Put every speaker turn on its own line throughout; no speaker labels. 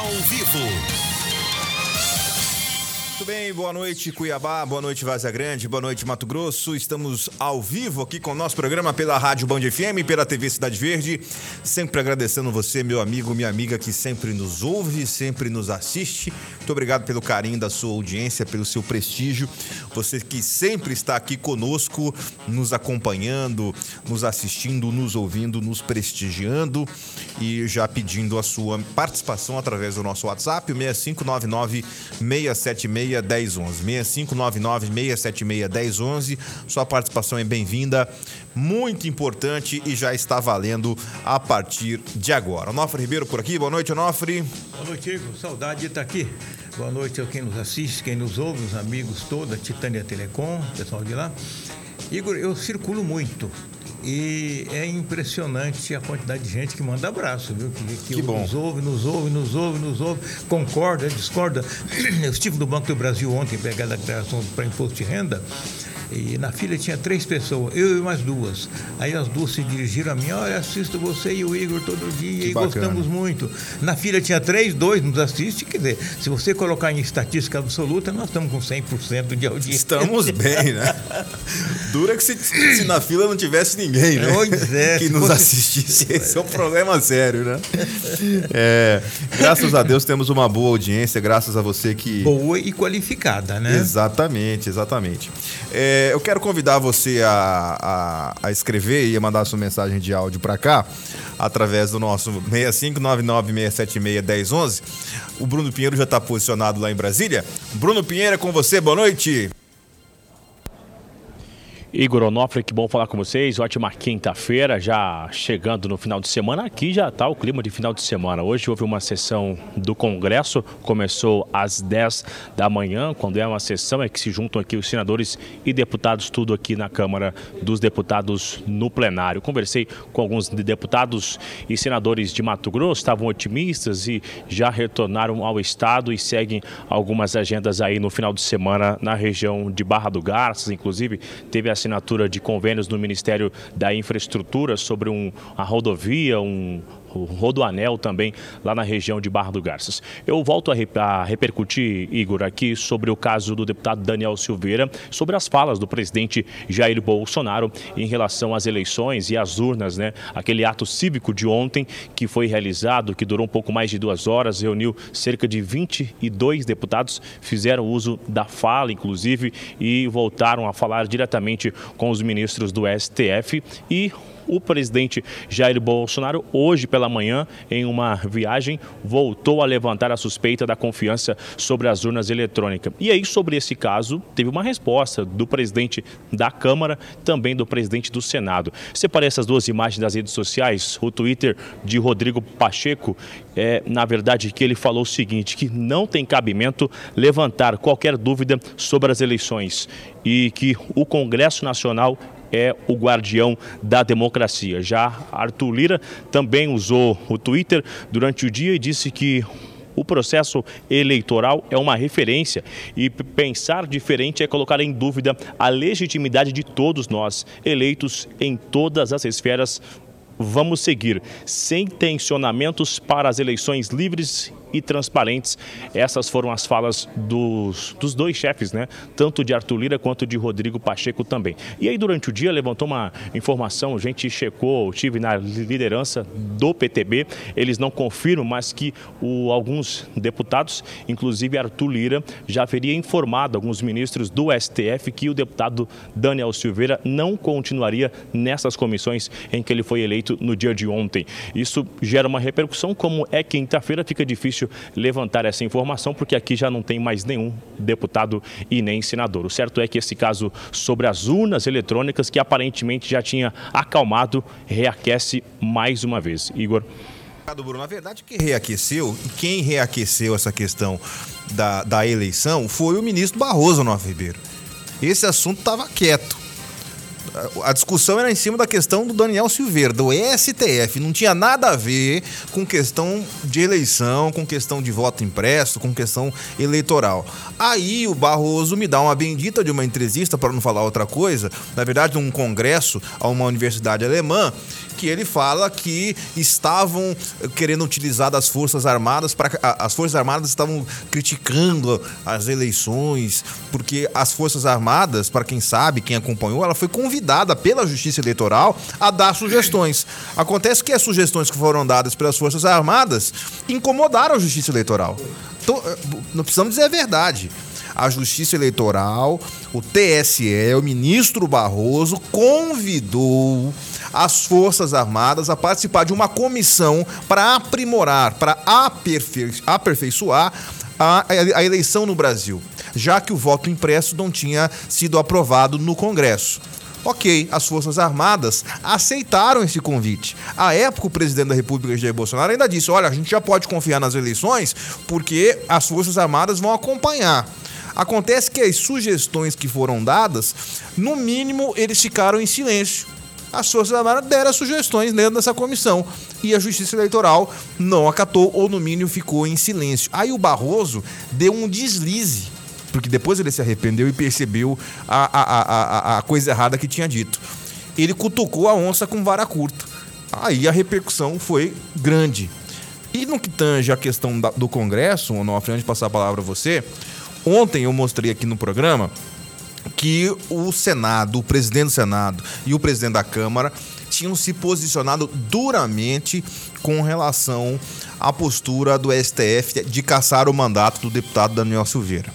ao vivo.
Muito bem, boa noite Cuiabá, boa noite Vazia Grande, boa noite Mato Grosso. Estamos ao vivo aqui com o nosso programa pela Rádio Band FM, pela TV Cidade Verde. Sempre agradecendo você, meu amigo, minha amiga que sempre nos ouve, sempre nos assiste. Muito obrigado pelo carinho da sua audiência, pelo seu prestígio. Você que sempre está aqui conosco, nos acompanhando, nos assistindo, nos ouvindo, nos prestigiando e já pedindo a sua participação através do nosso WhatsApp, o 6599 676 1011. 6599 676 1011. Sua participação é bem-vinda, muito importante e já está valendo a partir de agora. Onofre Ribeiro por aqui, boa noite, Onofre.
Boa noite, Igor. Saudade de estar aqui. Boa noite a quem nos assiste, quem nos ouve, os amigos todos, a Titânia Telecom, pessoal de lá. Igor, eu circulo muito e é impressionante a quantidade de gente que manda abraço, viu? Que, que, que nos ouve, nos ouve, nos ouve, nos ouve, concorda, discorda. Eu estive no Banco do Brasil ontem pegando a declaração para imposto de renda e na fila tinha três pessoas, eu e mais duas. Aí as duas se dirigiram a mim, olha, assisto você e o Igor todo dia que e bacana. gostamos muito. Na fila tinha três, dois nos assiste, quer dizer, se você colocar em estatística absoluta, nós estamos com 100% de audiência.
Estamos bem, né? Dura que se, se, na fila não tivesse ninguém, né?
Pois é.
Que nos fosse... assistisse. Esse é um problema sério, né? É, graças a Deus temos uma boa audiência, graças a você que...
Boa e qualificada, né?
Exatamente, exatamente. É, é, eu quero convidar você a, a, a, escrever e a mandar sua mensagem de áudio para cá, através do nosso 6599-676-1011. O Bruno Pinheiro já está posicionado lá em Brasília. Bruno Pinheiro é com você, boa noite.
Igor Onofre, que bom falar com vocês. Ótima quinta-feira, já chegando no final de semana. Aqui já está o clima de final de semana. Hoje houve uma sessão do Congresso, começou às 10 da manhã. Quando é uma sessão, é que se juntam aqui os senadores e deputados, tudo aqui na Câmara dos Deputados no plenário. Conversei com alguns deputados e senadores de Mato Grosso, estavam otimistas e já retornaram ao Estado e seguem algumas agendas aí no final de semana na região de Barra do Garças. Inclusive, teve a assinatura de convênios no Ministério da Infraestrutura sobre um, a rodovia, um Rodoanel também, lá na região de Barra do Garças. Eu volto a, re a, repercutir, Igor, aqui sobre o caso do deputado Daniel Silveira, sobre as falas do presidente Jair Bolsonaro em relação às eleições e às urnas, né? Aquele ato cívico de ontem que foi realizado, que durou um pouco mais de duas horas, reuniu cerca de 22 deputados, fizeram uso da fala, inclusive, e voltaram a falar diretamente com os ministros do STF e o presidente Jair Bolsonaro, hoje pela manhã, em uma viagem, voltou a levantar a suspeita da confiança sobre as urnas eletrônicas. E aí, sobre esse caso, teve uma resposta do presidente da Câmara, também do presidente do Senado. Separei essas duas imagens das redes sociais. O Twitter de Rodrigo Pacheco, é, na verdade, que ele falou o seguinte: que não tem cabimento levantar qualquer dúvida sobre as eleições e que o Congresso Nacional é o guardião da democracia. Já Arthur Lira também usou o Twitter durante o dia e disse que o processo eleitoral é uma referência e pensar diferente é colocar em dúvida a legitimidade de todos nós, eleitos em todas as esferas. Vamos seguir sem tensionamentos para as eleições livres e transparentes. Essas foram as falas dos, dos dois chefes, né? Tanto de Arthur Lira quanto de Rodrigo Pacheco também. E aí, durante o dia, levantou uma informação, a gente checou, tive na liderança do PTB, eles não confirmam, mas que o, alguns deputados, inclusive Arthur Lira, já haveria informado alguns ministros do STF que o deputado Daniel Silveira não continuaria nessas comissões em que ele foi eleito no dia de ontem. Isso gera uma repercussão, como é quinta-feira, fica difícil difícil levantar essa informação, porque aqui já não tem mais nenhum deputado e nem senador. O certo é que esse caso sobre as urnas eletrônicas, que aparentemente já tinha acalmado, reaquece mais uma vez. Igor.
Bruno, na verdade, quem reaqueceu quem reaqueceu essa questão da, da eleição foi o ministro Barroso, no Ribeiro. Esse assunto estava quieto. A discussão era em cima da questão do Daniel Silveira, do STF. Não tinha nada a ver com questão de eleição, com questão de voto impresso, com questão eleitoral. Aí o Barroso me dá uma bendita de uma entrevista, para não falar outra coisa, na verdade, num congresso a uma universidade alemã, que ele fala que estavam querendo utilizar das Forças Armadas para as Forças Armadas estavam criticando as eleições, porque as Forças Armadas, para quem sabe, quem acompanhou, ela foi convidada pela Justiça Eleitoral a dar sugestões. Acontece que as sugestões que foram dadas pelas Forças Armadas incomodaram a Justiça Eleitoral. Então, eh, não precisamos dizer a verdade a Justiça Eleitoral, o TSE, o ministro Barroso convidou as Forças Armadas a participar de uma comissão para aprimorar, para aperfei aperfeiçoar a, a eleição no Brasil, já que o voto impresso não tinha sido aprovado no Congresso. Ok, as Forças Armadas aceitaram esse convite. À época, o presidente da República, Jair Bolsonaro, ainda disse: olha, a gente já pode confiar nas eleições porque as Forças Armadas vão acompanhar. Acontece que as sugestões que foram dadas, no mínimo, eles ficaram em silêncio. As Forças Armadas deram sugestões dentro dessa comissão e a Justiça Eleitoral não acatou ou, no mínimo, ficou em silêncio. Aí o Barroso deu um deslize, porque depois ele se arrependeu e percebeu a, a, a, a coisa errada que tinha dito. Ele cutucou a onça com vara curta. Aí a repercussão foi grande. E no que tange a questão da, do Congresso, Onofre, antes de passar a palavra a você, Ontem eu mostrei aqui no programa que o Senado, o presidente do Senado e o presidente da Câmara tinham se posicionado duramente com relação à postura do STF de caçar o mandato do deputado Daniel Silveira.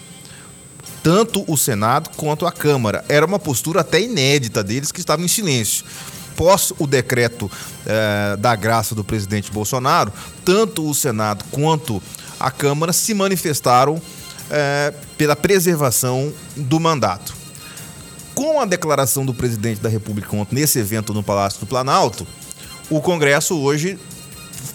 Tanto o Senado quanto a Câmara. Era uma postura até inédita deles que estavam em silêncio. Pós o decreto eh, da graça do presidente Bolsonaro, tanto o Senado quanto a Câmara se manifestaram é, pela preservação do mandato. Com a declaração do presidente da República ontem nesse evento no Palácio do Planalto, o Congresso hoje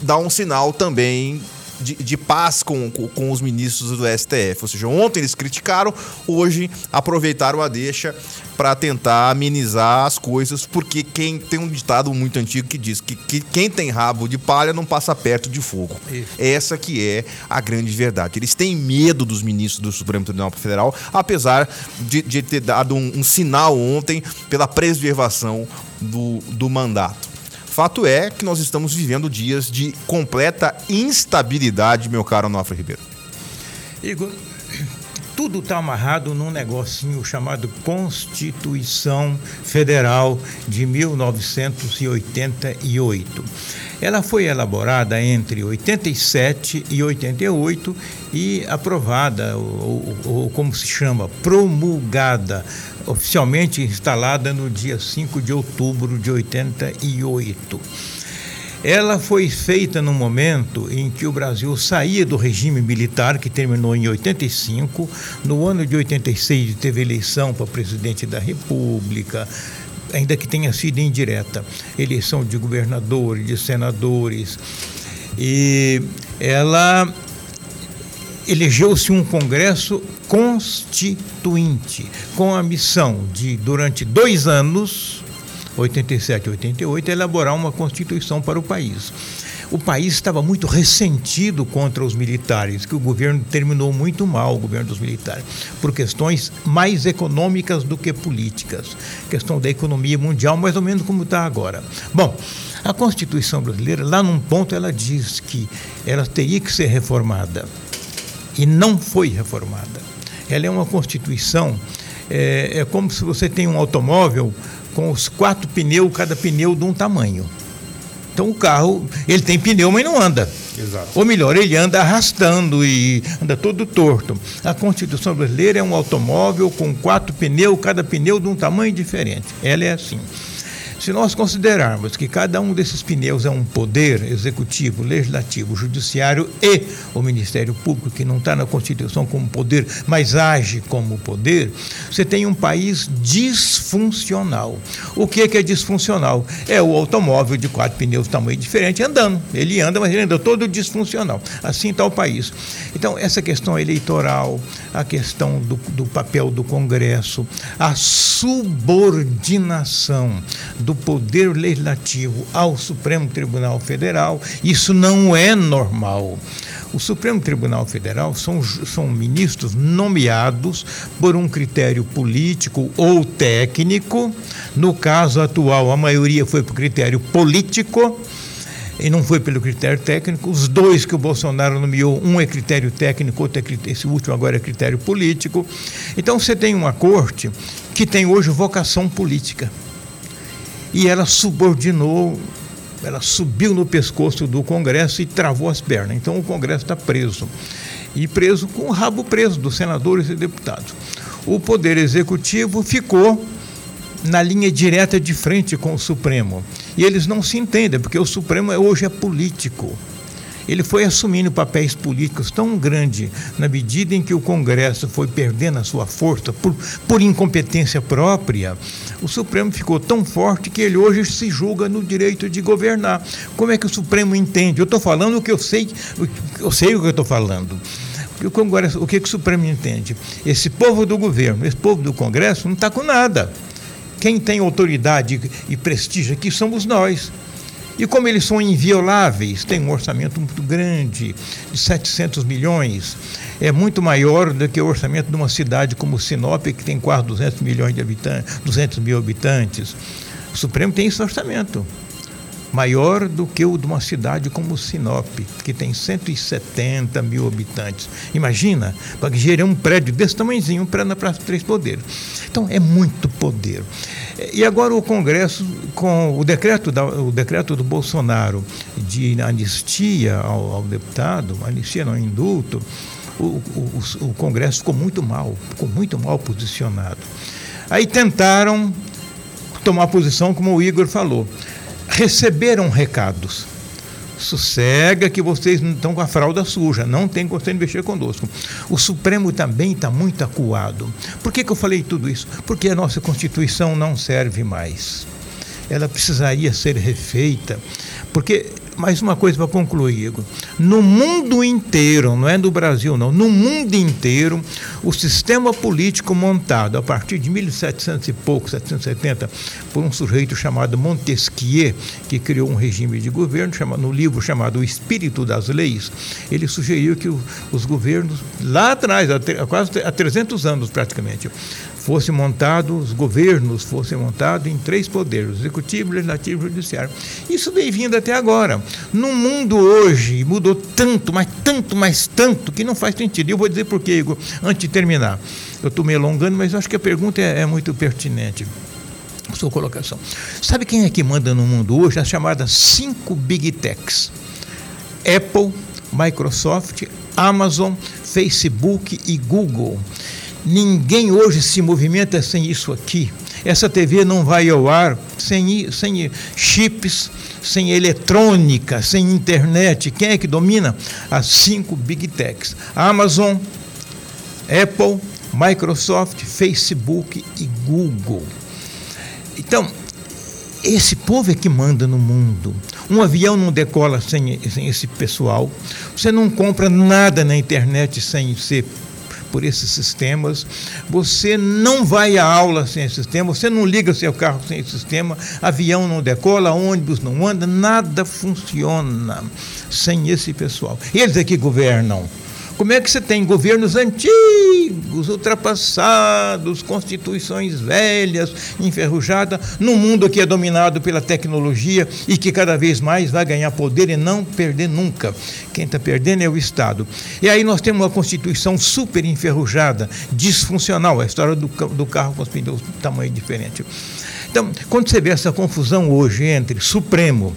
dá um sinal também de, de paz com, com, com, os ministros do STF. Ou seja, ontem eles criticaram, hoje aproveitaram a deixa para tentar amenizar as coisas, porque quem tem um ditado muito antigo que diz que, que quem tem rabo de palha não passa perto de fogo. Isso. Essa que é a grande verdade. Eles têm medo dos ministros do Supremo Tribunal Federal, apesar de, de ter dado um, um sinal ontem pela preservação do, do mandato. Fato é que nós estamos vivendo dias de completa instabilidade, meu caro Nofre Ribeiro.
Igor, tudo está amarrado num negocinho chamado Constituição Federal de 1988. Ela foi elaborada entre 87 e 88 e aprovada, ou, ou, como se chama, promulgada, oficialmente instalada no dia 5 de outubro de 88. Ela foi feita no momento em que o Brasil saía do regime militar, que terminou em 85. No ano de 86 teve eleição para presidente da República, ainda que tenha sido indireta, eleição de governadores, de senadores. E ela elegeu-se um Congresso constituinte, com a missão de, durante dois anos, 87 e 88, elaborar uma Constituição para o país. O país estava muito ressentido contra os militares, que o governo terminou muito mal, o governo dos militares, por questões mais econômicas do que políticas. Questão da economia mundial, mais ou menos como está agora. Bom, a Constituição brasileira, lá num ponto, ela diz que ela teria que ser reformada. E não foi reformada. Ela é uma Constituição, é, é como se você tem um automóvel com os quatro pneus, cada pneu de um tamanho. Então o carro, ele tem pneu, mas não anda. Exato. Ou melhor, ele anda arrastando e anda todo torto. A Constituição brasileira é um automóvel com quatro pneus, cada pneu de um tamanho diferente. Ela é assim. Se nós considerarmos que cada um desses pneus é um poder executivo, legislativo, judiciário e o Ministério Público, que não está na Constituição como poder, mas age como poder, você tem um país disfuncional. O que é, disfuncional? É o automóvel de quatro pneus, tamanho diferente, andando. Ele anda, mas ele anda todo disfuncional. Assim está o país. Então, essa questão eleitoral, a questão do, do papel do Congresso, a subordinação do Poder Legislativo ao Supremo Tribunal Federal, isso não é normal. O Supremo Tribunal Federal são, são ministros nomeados por um critério político ou técnico. No caso atual, a maioria foi por critério político e não foi pelo critério técnico. Os dois que o Bolsonaro nomeou, um é critério técnico, outro é critério, esse último agora é critério político. Então você tem uma corte que tem hoje vocação política e ela subordinou, ela subiu no pescoço do Congresso e travou as pernas. Então o Congresso está preso. E preso com o rabo preso dos senadores e deputados. O Poder Executivo ficou na linha direta de frente com o Supremo. E eles não se entendem, porque o Supremo hoje é político ele foi assumindo papéis políticos tão grandes na medida em que o Congresso foi perdendo a sua força por, por incompetência própria. O Supremo ficou tão forte que ele hoje se julga no direito de governar. Como é que o Supremo entende? Eu estou falando o que eu sei, eu sei o que eu estou falando. O, Congresso, o que, que o Supremo entende? Esse povo do governo, esse povo do Congresso não está com nada. Quem tem autoridade e prestígio aqui somos nós. E como eles são invioláveis, tem um orçamento muito grande, de 700 milhões, é muito maior do que o orçamento de uma cidade como Sinop, que tem quase 200 milhões de habitantes, 200 mil habitantes. O Supremo tem esse orçamento maior do que o de uma cidade como Sinop, que tem 170 mil habitantes. Imagina, para gerir um prédio desse tamanhozinho para Três Poderes. Então, é muito poder. E agora o Congresso, com o decreto, da, o decreto do Bolsonaro de anistia ao, ao deputado, anistia não, indulto, o, o, o Congresso ficou muito mal, ficou muito mal posicionado. Aí tentaram tomar posição, como o Igor falou receberam recados. Sossega que vocês não estão com a fralda suja, não tem condição de mexer conosco. O Supremo também está muito acuado. Por que, que eu falei tudo isso? Porque a nossa Constituição não serve mais. Ela precisaria ser refeita, porque mais uma coisa para concluir, Igor. No mundo inteiro, não é no Brasil, não, no mundo inteiro, o sistema político montado a partir de 1700 e pouco, 770, por um sujeito chamado Montesquieu, que criou um regime de governo, no livro chamado O Espírito das Leis, ele sugeriu que os governos, lá atrás, há quase há 300 anos praticamente, fosse montado, os governos fossem montados em três poderes, executivo, legislativo e judiciário. Isso vem vindo até agora. No mundo hoje mudou tanto, mas tanto, mas tanto, que não faz sentido. E eu vou dizer por quê, Igor, antes de terminar. Eu estou me alongando, mas acho que a pergunta é, é muito pertinente sua colocação. Sabe quem é que manda no mundo hoje? As chamadas cinco big techs: Apple, Microsoft, Amazon, Facebook e Google. Ninguém hoje se movimenta sem isso aqui. Essa TV não vai ao ar sem, sem chips, sem eletrônica, sem internet. Quem é que domina? As cinco big techs: Amazon, Apple, Microsoft, Facebook e Google. Então, esse povo é que manda no mundo. Um avião não decola sem, sem esse pessoal. Você não compra nada na internet sem ser por esses sistemas. Você não vai à aula sem sistema, você não liga seu carro sem sistema, avião não decola, ônibus não anda, nada funciona sem esse pessoal. Eles é que governam. Como é que você tem governos antigos, ultrapassados, constituições velhas, enferrujadas, num mundo que é dominado pela tecnologia e que cada vez mais vai ganhar poder e não perder nunca? Quem está perdendo é o Estado. E aí nós temos uma Constituição super enferrujada, disfuncional, a história do, do carro com os pneus tamanho diferente. Então, quando você vê essa confusão hoje entre Supremo,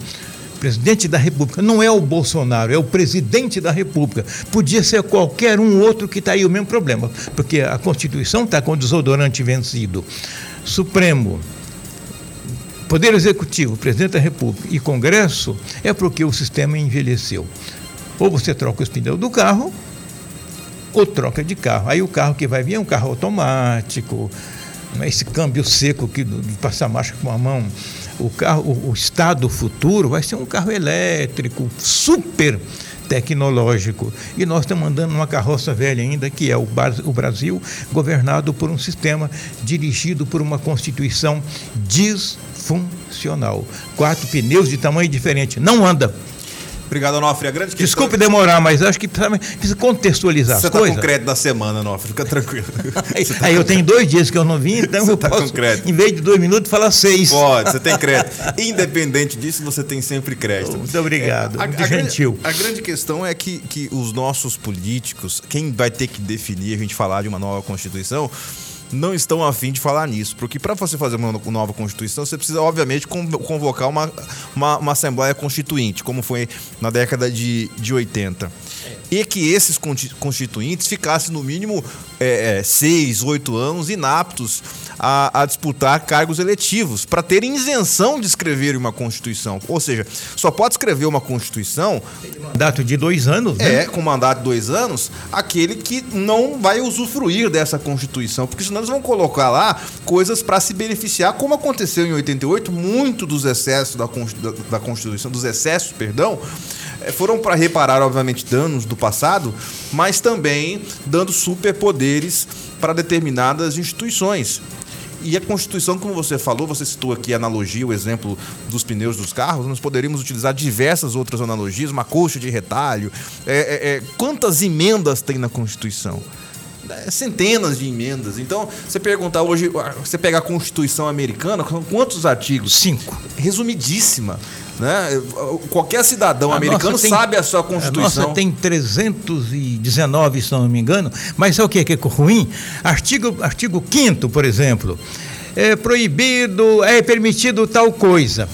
presidente da República. Não é o Bolsonaro, é o presidente da República. Podia ser qualquer um outro que está aí o mesmo problema, porque a Constituição está com desodorante vencido. Supremo, Poder Executivo, Presidente da República e Congresso é porque o sistema envelheceu. Ou você troca os pneus do carro, ou troca de carro. Aí o carro que vai vir é um carro automático, esse câmbio seco que de passar marcha com a mão. O carro, o estado futuro vai ser um carro elétrico, super tecnológico. E nós estamos andando numa carroça velha ainda, que é o, Brasil, governado por um sistema dirigido por uma Constituição disfuncional. Quatro pneus de tamanho diferente. Não anda.
Obrigado, Onofre. A grande
questão... Desculpe demorar, mas acho que precisa contextualizar
Você
as tá coisas.
Você está com crédito da semana, Onofre. Fica tranquilo.
aí, tá aí eu tenho dois dias que eu não vim, então eu tá posso, em vez de dois minutos, falar seis.
Pode, você tem crédito. Independente disso, você tem sempre crédito.
Muito obrigado. É, a, a, gentil.
A grande questão é que, que os nossos políticos, quem vai ter que definir a gente falar de uma nova Constituição, não estão afim de falar nisso. Porque para você fazer uma nova Constituição, você precisa, obviamente, convocar uma, uma, uma Assembleia Constituinte, como foi na década de, de 80. E que esses constituintes ficassem, no mínimo, é, é, seis, oito anos inaptos a, a disputar cargos eletivos, para terem isenção de escrever uma Constituição. Ou seja, só pode escrever uma Constituição.
Mandato de dois anos,
né? É, com mandato de dois anos, aquele que não vai usufruir dessa Constituição, porque senão eles vão colocar lá coisas para se beneficiar, como aconteceu em 88, muito dos excessos da, da Constituição, dos excessos, perdão, eh, foram para reparar, obviamente, danos do passado, mas também dando superpoderes para determinadas instituições. E a Constituição, como você falou, você citou aqui a analogia, o exemplo dos pneus dos carros, nós poderíamos utilizar diversas outras analogias, uma coxa de retalho. É, é, é, quantas emendas tem na Constituição? É, centenas de emendas. Então, você perguntar hoje, você pegar a Constituição americana, quantos artigos?
Cinco.
Resumidíssima. Né? Qualquer cidadão a americano tem, sabe a sua Constituição. A
nossa tem 319, se não me engano, mas é o que é, que é ruim? Artigo, artigo 5 por exemplo, é proibido, é permitido tal coisa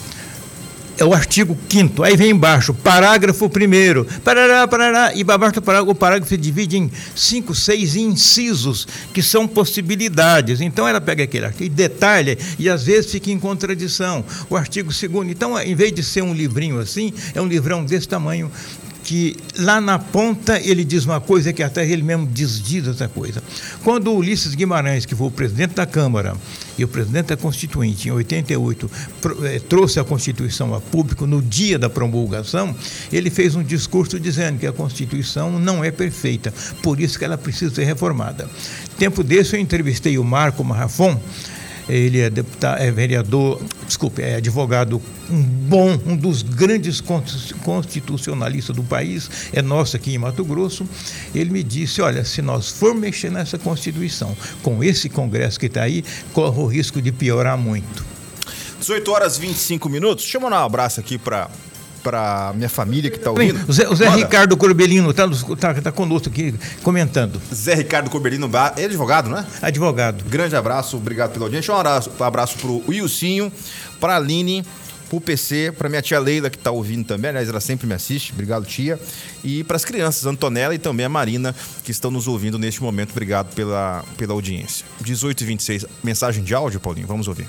é o artigo 5 aí vem embaixo, parágrafo 1 parará, parará, e abaixo do parágrafo, o parágrafo se divide em cinco, seis incisos, que são possibilidades. Então ela pega aquele artigo e detalha, e às vezes fica em contradição. O artigo 2 então, em vez de ser um livrinho assim, é um livrão desse tamanho, que lá na ponta ele diz uma coisa que até ele mesmo desdiz outra coisa. Quando Ulisses Guimarães, que foi o presidente da Câmara e o presidente da Constituinte, em 88, eh, trouxe a Constituição a público no dia da promulgação, ele fez um discurso dizendo que a Constituição não é perfeita, por isso que ela precisa ser reformada. Tempo desse eu entrevistei o Marco Marrafon, ele é, deputado, é vereador, desculpe, é advogado um bom, um dos grandes constitucionalistas do país, é nosso aqui em Mato Grosso. Ele me disse: olha, se nós for mexer nessa Constituição, com esse Congresso que está aí, corre o risco de piorar muito.
18 horas e 25 minutos. Deixa eu mandar um abraço aqui para para minha família que está ouvindo.
O Zé, o Zé Ricardo Corbelino está tá, tá conosco aqui comentando.
Zé Ricardo Corbelino, é advogado, né?
Advogado.
Grande abraço, obrigado pela audiência. Um abraço, um abraço para o Wilsinho, para a Aline, para o PC, para minha tia Leila que está ouvindo também, aliás, ela sempre me assiste, obrigado tia, e para as crianças, Antonella e também a Marina, que estão nos ouvindo neste momento, obrigado pela, pela audiência. 18 e 26, mensagem de áudio, Paulinho, vamos ouvir.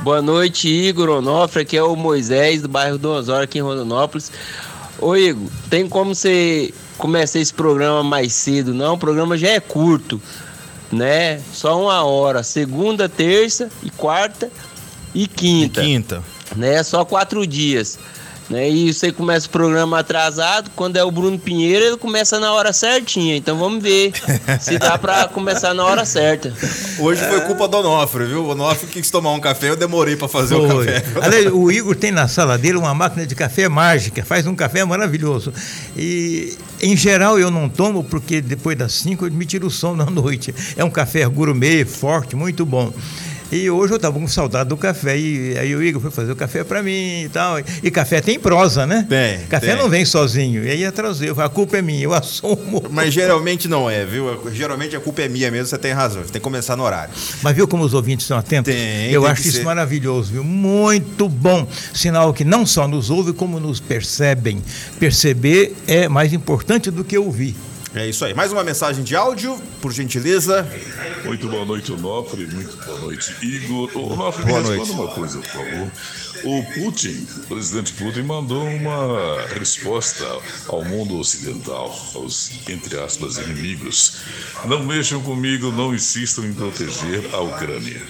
Boa noite, Igor Onofre. Aqui é o Moisés, do bairro do Osório, aqui em Rondonópolis. Ô, Igor, tem como você começar esse programa mais cedo? Não, o programa já é curto, né? Só uma hora. Segunda, terça e quarta e quinta.
E quinta.
Né? Só quatro dias. Né? E você começa o programa atrasado, quando é o Bruno Pinheiro, ele começa na hora certinha. Então vamos ver se dá para começar na hora certa.
Hoje foi culpa do Onofre, viu? O Onofre quis tomar um café, eu demorei para fazer foi. o café.
Aliás, o Igor tem na sala dele uma máquina de café mágica, faz um café maravilhoso. E em geral eu não tomo porque depois das 5 eu me tiro o sono na noite. É um café gourmet, forte, muito bom. E hoje eu estava com saudade do café. E aí o Igor foi fazer o café para mim e tal. E café tem prosa, né?
Tem.
Café
tem.
não vem sozinho. E aí ia trazer. A culpa é minha, eu assumo.
Mas geralmente não é, viu? Geralmente a culpa é minha mesmo, você tem razão. Você tem que começar no horário.
Mas viu como os ouvintes estão atentos?
Tem.
Eu
tem
acho isso ser. maravilhoso, viu? Muito bom. Sinal que não só nos ouve, como nos percebem. Perceber é mais importante do que ouvir.
É isso aí. Mais uma mensagem de áudio, por gentileza.
Muito boa noite, Onofre. Muito boa noite, Igor. Onofre,
boa
me
noite.
uma coisa, por favor. O Putin, o presidente Putin, mandou uma resposta ao mundo ocidental, aos, entre aspas, inimigos. Não mexam comigo, não insistam em proteger a Ucrânia.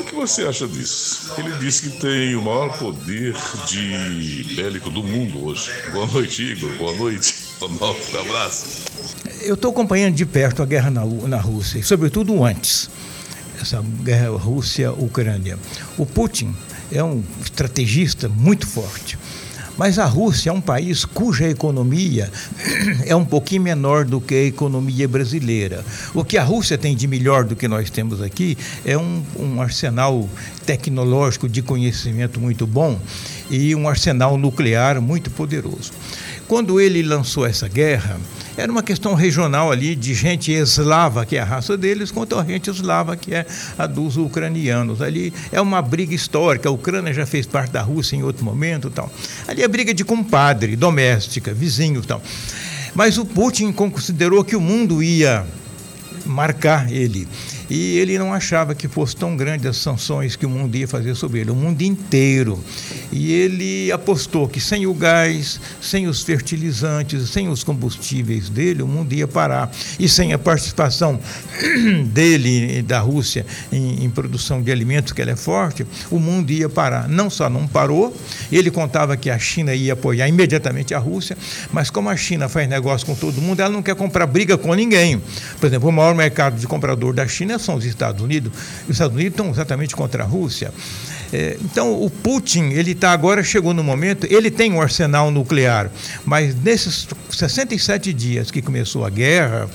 O que você acha disso? Ele disse que tem o maior poder de bélico do mundo hoje. Boa noite, Igor. Boa noite. Onofre, abraço.
Eu estou acompanhando de perto a guerra na, na Rússia, e sobretudo antes, essa guerra Rússia-Ucrânia. O Putin é um estrategista muito forte. Mas a Rússia é um país cuja economia é um pouquinho menor do que a economia brasileira. O que a Rússia tem de melhor do que nós temos aqui é um, um arsenal tecnológico de conhecimento muito bom e um arsenal nuclear muito poderoso. Quando ele lançou essa guerra, era uma questão regional ali de gente eslava, que é a raça deles, contra a gente eslava, que é a dos ucranianos. Ali é uma briga histórica. A Ucrânia já fez parte da Rússia em outro momento, tal. Ali é briga de compadre, doméstica, vizinho, tal. Mas o Putin considerou que o mundo ia marcar ele. E ele não achava que fosse tão grande as sanções que o mundo ia fazer sobre ele, o mundo inteiro. E ele apostou que sem o gás, sem os fertilizantes, sem os combustíveis dele, o mundo ia parar. E sem a participação dele, da Rússia, em, em produção de alimentos, que ela é forte, o mundo ia parar. Não só não parou, ele contava que a China ia apoiar imediatamente a Rússia, mas como a China faz negócio com todo mundo, ela não quer comprar briga com ninguém. Por exemplo, o maior mercado de comprador da China são os Estados Unidos. Os Estados Unidos estão exatamente contra a Rússia. É, então, o Putin, ele está agora, chegou no momento, ele tem um arsenal nuclear, mas nesses 67 dias que começou a guerra,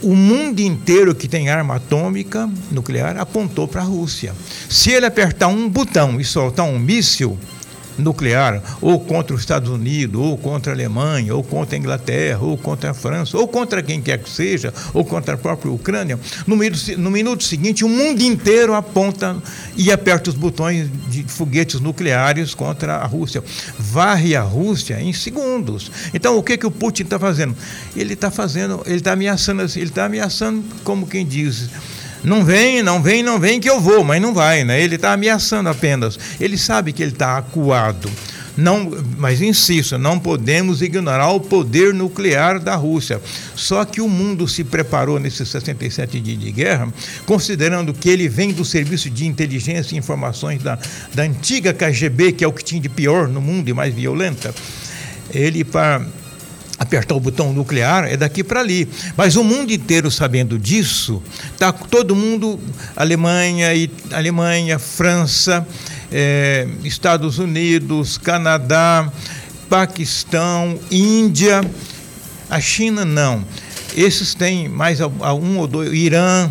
o mundo inteiro que tem arma atômica nuclear apontou para a Rússia. Se ele apertar um botão e soltar um míssil, nuclear, ou contra os Estados Unidos, ou contra a Alemanha, ou contra a Inglaterra, ou contra a França, ou contra quem quer que seja, ou contra a própria Ucrânia, no minuto, no minuto seguinte o mundo inteiro aponta e aperta os botões de foguetes nucleares contra a Rússia. Varre a Rússia em segundos. Então o que, que o Putin está fazendo? Ele está fazendo, ele está ameaçando, ele está ameaçando como quem diz não vem, não vem, não vem que eu vou, mas não vai, né? Ele está ameaçando apenas. Ele sabe que ele está acuado. Não, mas insisto, não podemos ignorar o poder nuclear da Rússia. Só que o mundo se preparou nesses 67 dias de guerra, considerando que ele vem do serviço de inteligência e informações da, da antiga KGB, que é o que tinha de pior no mundo e mais violenta. Ele, para apertar o botão nuclear é daqui para ali. Mas o mundo inteiro sabendo disso, tá todo mundo, Alemanha, Alemanha, França, eh, Estados Unidos, Canadá, Paquistão, Índia, a China não. Esses têm mais um ou dois, Irã,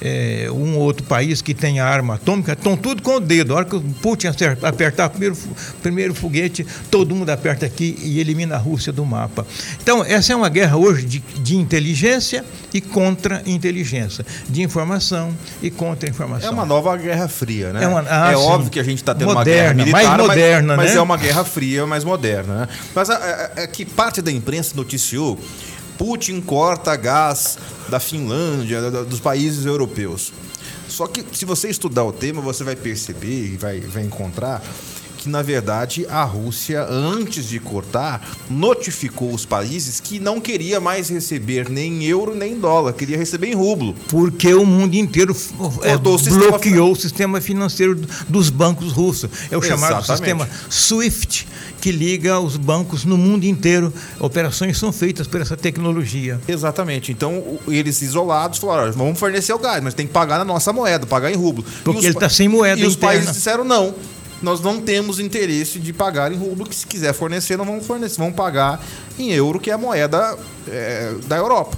é, um outro país que tem arma atômica, estão tudo com o dedo. A hora que o Putin apertar o primeiro, primeiro foguete, todo mundo aperta aqui e elimina a Rússia do mapa. Então, essa é uma guerra hoje de, de inteligência e contra-inteligência, de informação e contra-informação.
É uma nova guerra fria, né?
É, uma, ah,
é
sim.
óbvio que a gente está tendo
moderna,
uma guerra militar,
mais moderna,
mas, mas
né?
é uma guerra fria, mas moderna. Né? Mas é, que parte da imprensa noticiou Putin corta gás da Finlândia, dos países europeus. Só que se você estudar o tema, você vai perceber e vai, vai encontrar que, na verdade, a Rússia, antes de cortar, notificou os países que não queria mais receber nem euro nem dólar, queria receber em rublo.
Porque o mundo inteiro é,
o
bloqueou o sistema financeiro dos bancos russos. É o chamado sistema SWIFT, que liga os bancos no mundo inteiro. Operações são feitas por essa tecnologia.
Exatamente. Então, eles isolados falaram: vamos fornecer o gás, mas tem que pagar na nossa moeda, pagar em rublo.
Porque ele está sem moeda
E os
interna.
países disseram não. Nós não temos interesse de pagar em rublo, que se quiser fornecer, não vamos fornecer, vamos pagar em euro, que é a moeda é, da Europa.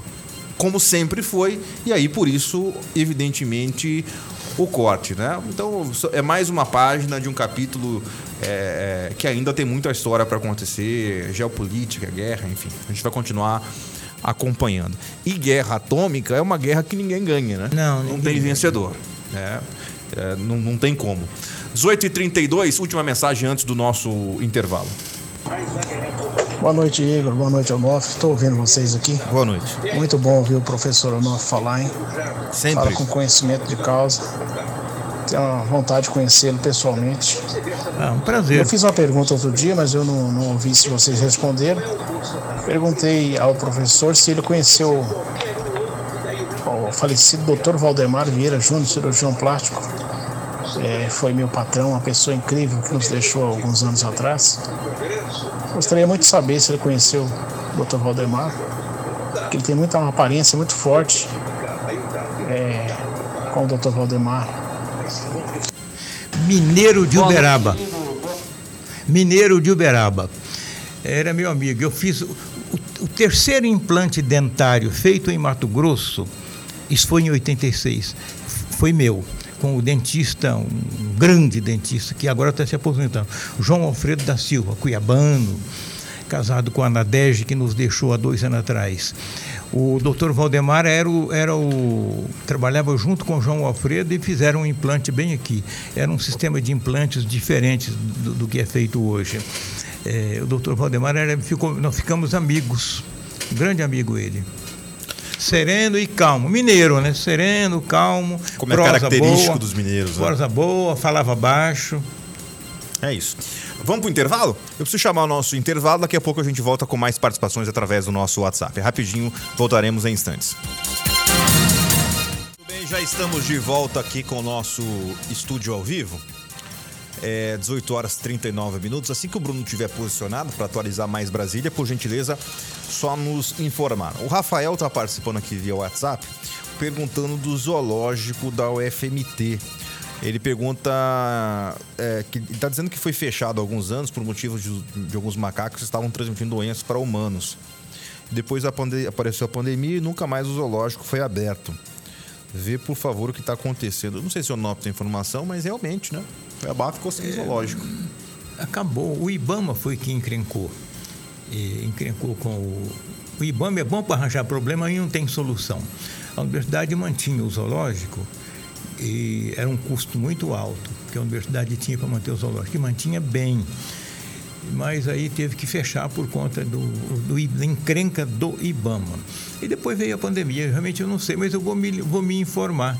Como sempre foi, e aí por isso, evidentemente, o corte, né? Então é mais uma página de um capítulo é, que ainda tem muita história para acontecer, geopolítica, guerra, enfim. A gente vai continuar acompanhando. E guerra atômica é uma guerra que ninguém ganha, né?
Não,
não tem vencedor. né? É, não, não tem como. 18h32, última mensagem antes do nosso intervalo.
Boa noite, Igor. Boa noite, Onofre. Estou ouvindo vocês aqui.
Boa noite.
Muito bom ouvir o professor Onofre falar, hein?
Sempre.
Fala com conhecimento de causa. Tenho uma vontade de conhecê-lo pessoalmente.
Ah, um prazer.
Eu fiz uma pergunta outro dia, mas eu não, não ouvi se vocês responderam. Perguntei ao professor se ele conheceu o falecido Dr. Valdemar Vieira Júnior, cirurgião plástico. É, foi meu patrão, uma pessoa incrível que nos deixou alguns anos atrás. Gostaria muito de saber se ele conheceu o Dr. Valdemar, que ele tem muita uma aparência muito forte é, com o Dr. Valdemar.
Mineiro de Uberaba. Mineiro de Uberaba. Era meu amigo. Eu fiz o, o, o terceiro implante dentário feito em Mato Grosso. Isso foi em 86. Foi meu com o dentista, um grande dentista, que agora está se aposentando, João Alfredo da Silva, cuiabano, casado com a Nadege, que nos deixou há dois anos atrás. O doutor Valdemar era o, era o, trabalhava junto com o João Alfredo e fizeram um implante bem aqui. Era um sistema de implantes diferentes do, do que é feito hoje. É, o doutor Valdemar era, ficou, nós ficamos amigos, grande amigo ele sereno e calmo. Mineiro, né? Sereno, calmo.
Como é característico boa, dos mineiros.
Né? Prosa boa, falava baixo.
É isso. Vamos para o intervalo? Eu preciso chamar o nosso intervalo, daqui a pouco a gente volta com mais participações através do nosso WhatsApp. Rapidinho, voltaremos em instantes. Muito bem, já estamos de volta aqui com o nosso estúdio ao vivo. É 18 horas e 39 minutos. Assim que o Bruno tiver posicionado para atualizar mais Brasília, por gentileza, só nos informar. O Rafael está participando aqui via WhatsApp, perguntando do zoológico da UFMT. Ele pergunta. É, que está dizendo que foi fechado há alguns anos por motivo de, de alguns macacos que estavam transmitindo doenças para humanos. Depois apareceu a pandemia e nunca mais o zoológico foi aberto. Vê, por favor, o que está acontecendo. Não sei se o NOP tem informação, mas realmente, né? Cuiabá ficou sem é, zoológico.
Acabou. O Ibama foi quem encrencou. E encrencou com o. O Ibama é bom para arranjar problema e não tem solução. A universidade mantinha o zoológico e era um custo muito alto que a universidade tinha para manter o zoológico, e mantinha bem. Mas aí teve que fechar por conta do, do, da encrenca do IBAMA. E depois veio a pandemia, realmente eu não sei, mas eu vou me, vou me informar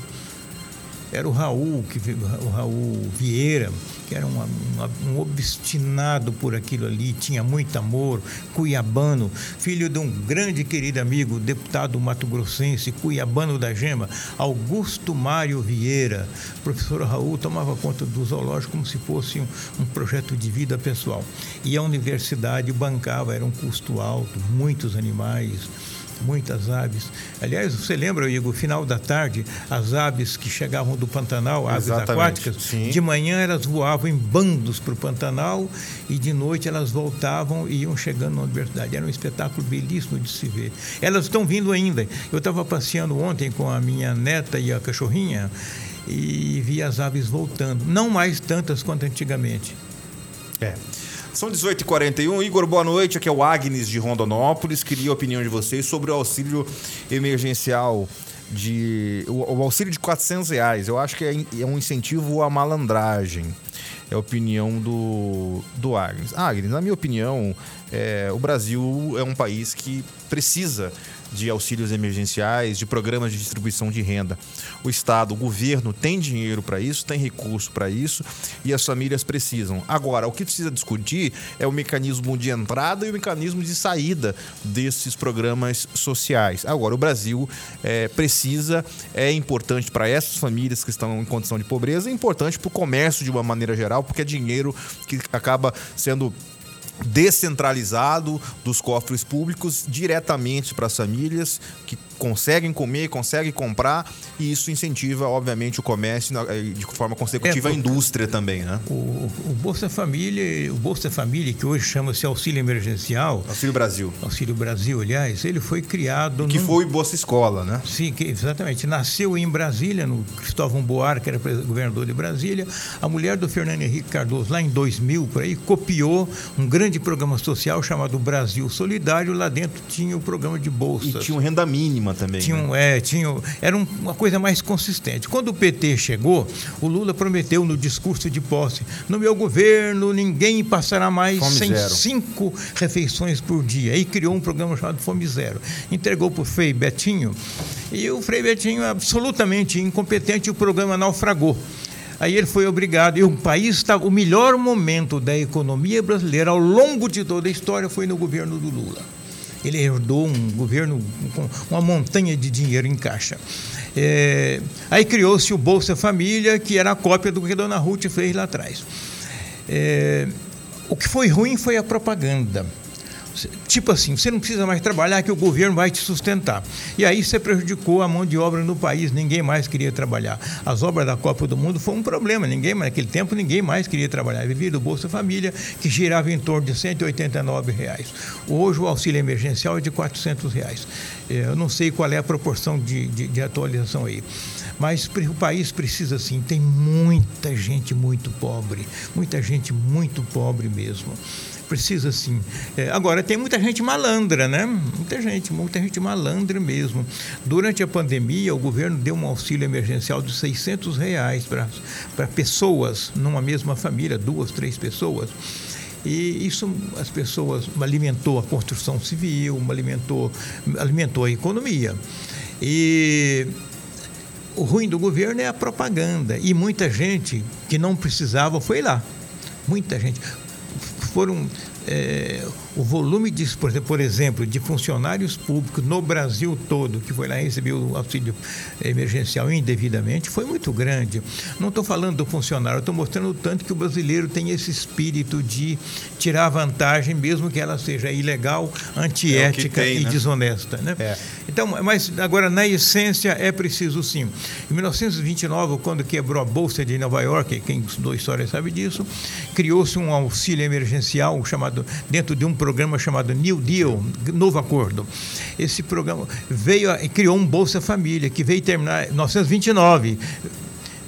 era o Raul, que, o Raul Vieira, que era um obstinado por aquilo ali, tinha muito amor, cuiabano, filho de um grande querido amigo, deputado mato-grossense, cuiabano da Gema, Augusto Mário Vieira. O professor Raul tomava conta do zoológico como se fosse um, um projeto de vida pessoal. E a universidade bancava, era um custo alto, muitos animais muitas aves. Aliás, você lembra, Igor, final da tarde, as aves que chegavam do Pantanal, aves Exatamente. aquáticas, Sim. de manhã elas voavam em bandos para o Pantanal e de noite elas voltavam e iam chegando na universidade. Era um espetáculo belíssimo de se ver. Elas estão vindo ainda. Eu estava passeando ontem com a minha neta e a cachorrinha e vi as aves voltando. Não mais tantas quanto antigamente.
É. São 18h41. Igor, boa noite. Aqui é o Agnes de Rondonópolis. Queria a opinião de vocês sobre o auxílio emergencial de o, o auxílio de 400 reais. Eu acho que é, é, um incentivo à malandragem. É a opinião do, do Agnes. Agnes, na minha opinião, é, o Brasil é um país que precisa de auxílios emergenciais, de programas de distribuição de renda. O Estado, o governo tem dinheiro para isso, tem recurso para isso e as famílias precisam. Agora, o que precisa discutir é o mecanismo de entrada e o mecanismo de saída desses programas sociais. Agora, o Brasil é, precisa, é importante para essas famílias que estão em condição de pobreza, é importante para o comércio de uma maneira geral, porque é dinheiro que acaba sendo descentralizado dos cofres públicos diretamente para as famílias que conseguem comer, conseguem comprar e isso incentiva, obviamente, o comércio e de forma consecutiva é, a indústria também, né?
O, o, Bolsa Família, o Bolsa Família que hoje chama-se Auxílio Emergencial,
Auxílio Brasil,
Auxílio Brasil, aliás, ele foi criado
e que num... foi Bolsa Escola, né?
Sim, que, exatamente. Nasceu em Brasília, no Cristóvão Boar, que era governador de Brasília. A mulher do Fernando Henrique Cardoso, lá em 2000, por aí, copiou um grande programa social chamado Brasil Solidário. Lá dentro tinha o programa de bolsas.
E tinha um renda mínima também.
Tinha,
né?
é, tinha, era um, uma coisa mais consistente. Quando o PT chegou, o Lula prometeu no discurso de posse: no meu governo ninguém passará mais
Fome
sem
zero.
cinco refeições por dia. E criou um programa chamado Fome Zero. Entregou para o Frei Betinho e o Frei Betinho, absolutamente incompetente, o programa naufragou. Aí ele foi obrigado, e o país estava. O melhor momento da economia brasileira ao longo de toda a história foi no governo do Lula. Ele herdou um governo com uma montanha de dinheiro em caixa. É, aí criou-se o Bolsa Família, que era a cópia do que a dona Ruth fez lá atrás. É, o que foi ruim foi a propaganda. Tipo assim, você não precisa mais trabalhar que o governo vai te sustentar. E aí você prejudicou a mão de obra no país, ninguém mais queria trabalhar. As obras da Copa do Mundo foi um problema, ninguém, naquele tempo ninguém mais queria trabalhar. Vivia do Bolsa Família, que girava em torno de 189 reais. Hoje o auxílio emergencial é de 400 reais. É, Eu não sei qual é a proporção de, de, de atualização aí. Mas o país precisa sim, tem muita gente muito pobre, muita gente muito pobre mesmo. Precisa sim. É, agora, tem muita gente malandra, né? Muita gente, muita gente malandra mesmo. Durante a pandemia, o governo deu um auxílio emergencial de 600 reais para pessoas numa mesma família, duas, três pessoas. E isso as pessoas alimentou a construção civil, alimentou, alimentou a economia. E o ruim do governo é a propaganda. E muita gente que não precisava foi lá. Muita gente. Foram. é, o volume, de, por exemplo- de funcionários públicos no Brasil todo, que foi lá receber o auxílio emergencial indevidamente, foi muito grande. Não estou falando do funcionário, estou mostrando o tanto que o brasileiro tem esse espírito de tirar vantagem, mesmo que ela seja ilegal, antiética
tem,
e
né?
desonesta. Né?
É.
Então, mas agora, na essência, é preciso sim. Em 1929, quando quebrou a Bolsa de Nova York, quem estudou história sabe disso, criou-se um auxílio emergencial chamado, dentro de um programa chamado New Deal, Novo Acordo. Esse programa veio criou um Bolsa Família, que veio terminar em 1929.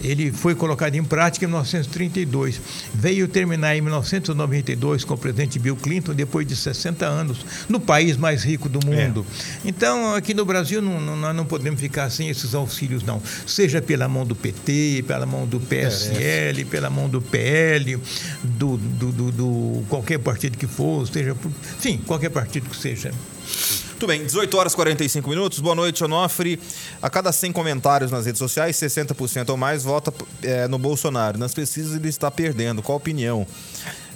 Ele foi colocado em prática em 1932. Veio terminar em 1992 com o presidente Bill Clinton, depois de 60 anos, no país mais rico do mundo. Então, aqui no Brasil, não, não- nós não podemos ficar sem esses auxílios, não. Seja pela mão do PT, pela mão do PSL, pela mão do PL, do, do, do- do qualquer partido que for, seja. por- Enfim, qualquer partido que seja.
Muito bem, 18 horas e 45 minutos. Boa noite, Onofre. A cada 100 comentários nas redes sociais, 60% ou mais vota é, no Bolsonaro. Nas pesquisas ele está perdendo. Qual a opinião?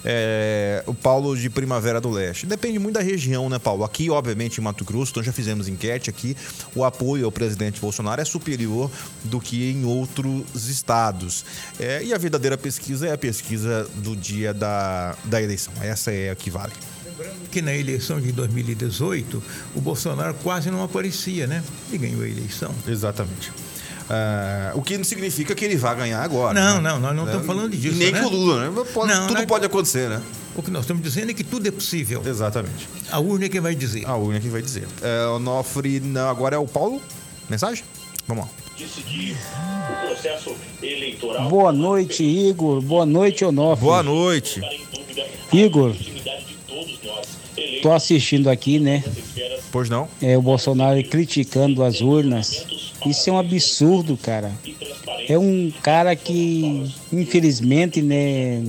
É, o Paulo de Primavera do Leste. Depende muito da região, né, Paulo? Aqui, obviamente, em Mato Grosso, então já fizemos enquete aqui. O apoio ao presidente Bolsonaro é superior do que em outros estados. É, e a verdadeira pesquisa é a pesquisa do dia da, da eleição. Essa é a que vale.
Que na eleição de 2018 o Bolsonaro quase não aparecia, né? E ganhou a eleição.
Exatamente. Ah, o que não significa que ele vá ganhar agora.
Não,
né?
não, nós não estamos falando disso,
Nem
né?
que o Lula, né? Pode-
Não,
tudo
nós-
pode acontecer, né?
O que nós estamos dizendo é que tudo é possível.
Exatamente.
A urna é quem vai dizer.
A urna que vai dizer. É, o Nofre, não, agora é o Paulo. Mensagem? Vamos lá.
decidir o processo eleitoral.
Boa noite, Igor. Boa noite, Onofre.
Boa noite.
Para em dúvida
Igor, tô assistindo aqui, né?
Pois não?
É, o Bolsonaro criticando as urnas. Isso é um absurdo, cara. É um cara que, infelizmente, né,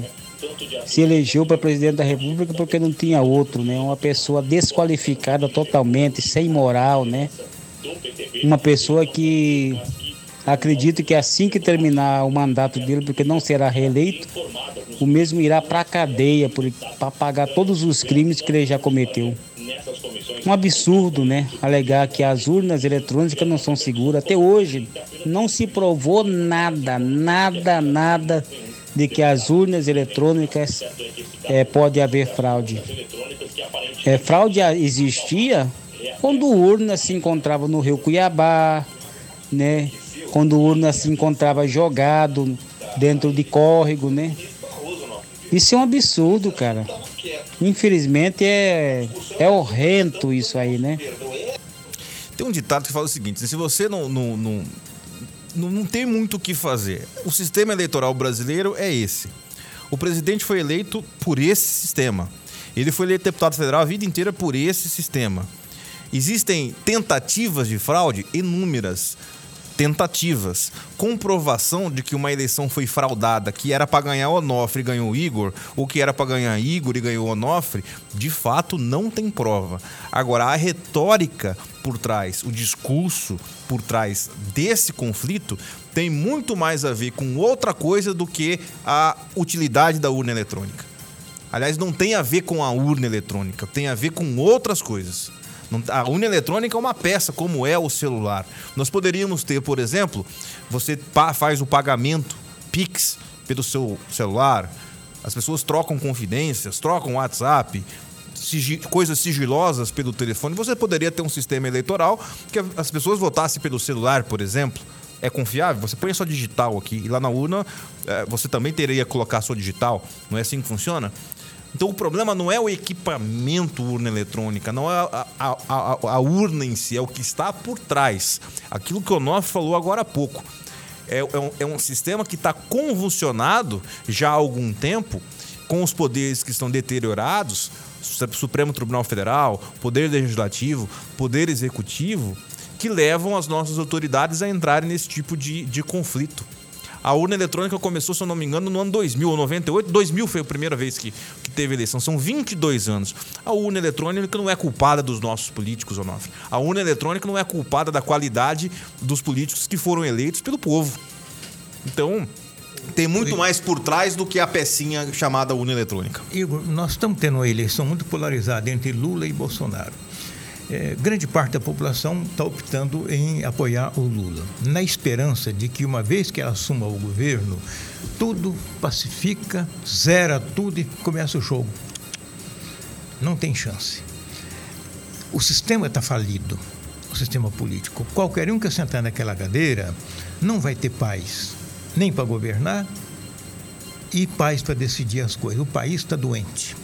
se elegeu para presidente da República porque não tinha outro, né? Uma pessoa desqualificada totalmente, sem moral, né? Uma pessoa que acredita que assim que terminar o mandato dele, porque não será reeleito, o mesmo irá para a cadeia para pagar todos os crimes que ele já cometeu. Um absurdo, né? Alegar que as urnas eletrônicas não são seguras. Até hoje não se provou nada, nada, nada de que as urnas eletrônicas eh, pode haver fraude. É, fraude existia quando urna se encontrava no Rio Cuiabá, né? Quando urna se encontrava jogado dentro de córrego, né? Isso é um absurdo, cara. Infelizmente é, é horrendo isso aí, né?
Tem um ditado que fala o seguinte: se você não, não, não, não tem muito o que fazer, o sistema eleitoral brasileiro é esse. O presidente foi eleito por esse sistema. Ele foi eleito deputado federal a vida inteira por esse sistema. Existem tentativas de fraude inúmeras. Tentativas. Comprovação de que uma eleição foi fraudada, que era para ganhar Onofre e ganhou Igor, ou que era para ganhar Igor e ganhou Onofre, de fato não tem prova. Agora, a retórica por trás, o discurso por trás desse conflito tem muito mais a ver com outra coisa do que a utilidade da urna eletrônica. Aliás, não tem a ver com a urna eletrônica, tem a ver com outras coisas. Não- A urna eletrônica é uma peça, como é o celular. Nós poderíamos ter, por exemplo, você faz o pagamento Pix pelo seu celular, as pessoas trocam confidências, trocam WhatsApp, sigi- coisas sigilosas pelo telefone. Você poderia ter um sistema eleitoral que as pessoas votassem pelo celular, por exemplo. É confiável? Você põe sua digital aqui e lá na urna eh, você também teria que colocar sua digital. Não é assim que funciona? Então o problema não é o equipamento urna eletrônica, não é a, a- a- a urna em si, é o que está por trás. Aquilo que o Onofre falou agora há pouco. É, é um, é um sistema que está convulsionado já há algum tempo, com os poderes que estão deteriorados, Su- Supremo Tribunal Federal, Poder Legislativo, Poder Executivo, que levam as nossas autoridades a entrarem nesse tipo de, de conflito. A urna eletrônica começou, se eu não me engano, no ano 2000 ou 98. 2000 foi a primeira vez que teve eleição. São 22 anos. A urna eletrônica não é culpada dos nossos políticos, Onofre. A urna eletrônica não é culpada da qualidade dos políticos que foram eleitos pelo povo. Então, tem muito mais por trás do que a pecinha chamada urna eletrônica.
Igor, nós estamos tendo uma eleição muito polarizada entre Lula e Bolsonaro. É, grande parte da população está optando em apoiar o Lula, na esperança de que, uma vez que ela assuma o governo, tudo pacifica, zera tudo e começa o jogo. Não tem chance. O sistema está falido, o sistema político. Qualquer um que sentar naquela cadeira não vai ter paz, nem para governar e paz para decidir as coisas. O país está doente,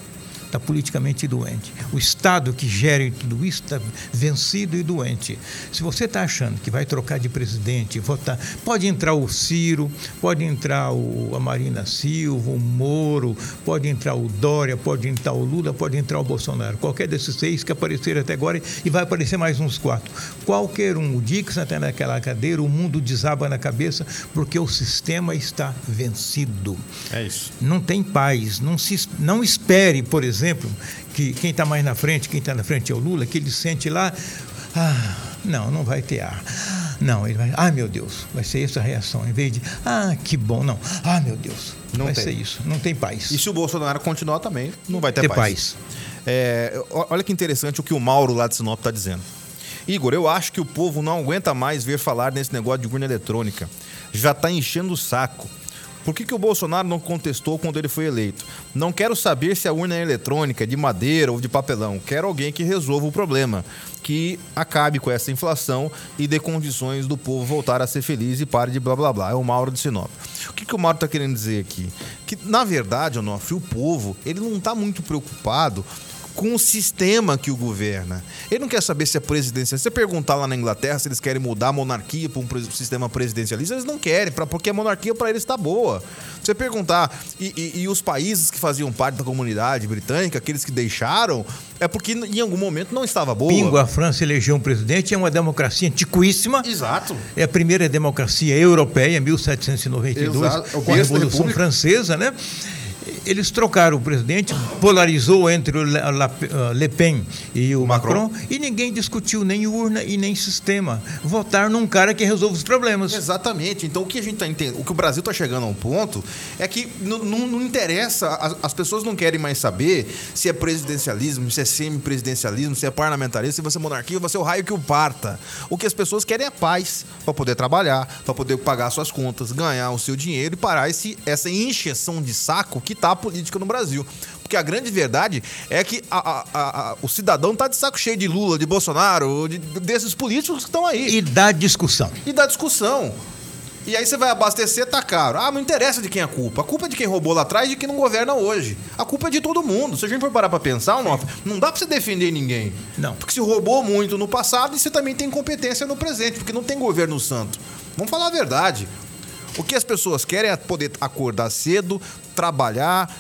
está politicamente doente. O Estado que gere tudo isso está vencido e doente. Se você está achando que vai trocar de presidente, votar, pode entrar o Ciro, pode entrar o, a Marina Silva, o Moro, pode entrar o Dória, pode entrar o Lula, pode entrar o Bolsonaro. Qualquer desses seis que apareceram até agora e vai aparecer mais uns quatro. Qualquer um, o dia que você está naquela cadeira, o mundo desaba na cabeça porque o sistema está vencido.
É isso.
Não tem paz. Não, se, não espere, por exemplo, que quem está mais na frente, quem está na frente é o Lula, que ele sente lá. Ah, não, não vai ter ar. Não, ele vai. Ah, meu Deus, vai ser essa a reação. Em vez de. Ah, que bom. Não. Ah, meu Deus.
Não
vai
tem.
ser isso. Não tem paz.
E se o Bolsonaro continuar também, não vai ter,
Ter
paz.
paz.
É, olha que interessante o que o Mauro lá de Sinop está dizendo. Igor, eu acho que o povo não aguenta mais ver falar nesse negócio de urna eletrônica. Já está enchendo o saco. Por que, que o Bolsonaro não contestou quando ele foi eleito? Não quero saber se a urna é eletrônica, de madeira ou de papelão. Quero alguém que resolva o problema, que acabe com essa inflação e dê condições do povo voltar a ser feliz e pare de blá blá blá. É o Mauro de Sinop. O que, que o Mauro está querendo dizer aqui? Que, na verdade, Onofre, o povo ele não está muito preocupado com o sistema que o governa. Ele não quer saber se é presidencialista. Se você perguntar lá na Inglaterra se eles querem mudar a monarquia para um sistema presidencialista, eles não querem, pra, porque a monarquia para eles está boa. Se você perguntar, e, e- e os países que faziam parte da comunidade britânica, aqueles que deixaram, é porque em algum momento não estava boa.
Pingo, a França elegeu um presidente, é uma democracia antiquíssima.
Exato.
É a primeira democracia europeia, 1792,
Exato,
com a Revolução
República.
Francesa, né? Eles trocaram o presidente, polarizou entre o Le, Pen e o
Macron.
Macron. e ninguém discutiu nem urna e nem sistema. Votar num cara que resolve os problemas.
Exatamente. Então o que a gente tá entendendo, o que o Brasil está chegando a um ponto é que não, não- não interessa, as, as pessoas não querem mais saber se é presidencialismo, se é semipresidencialismo, se é parlamentarismo, se vai ser monarquia, vai ser o raio que o parta. O que as pessoas querem é paz para poder trabalhar, para poder pagar suas contas, ganhar o seu dinheiro e parar esse, essa encheção de saco que a política no Brasil. Porque a grande verdade é que a- a- a- o cidadão tá de saco cheio de Lula, de Bolsonaro, de- desses políticos que estão aí
E dá discussão.
e da discussão. E aí você vai abastecer, tá caro. Ah, não interessa de quem é a culpa. A culpa é de quem roubou lá atrás e de quem não governa hoje. A culpa é de todo mundo. Se a gente for parar pra pensar, não, não dá pra você defender ninguém.
Não.
Porque se roubou muito no passado e você também tem competência no presente, porque não tem governo santo. Vamos falar a verdade. O que as pessoas querem é poder acordar cedo, trabalhar,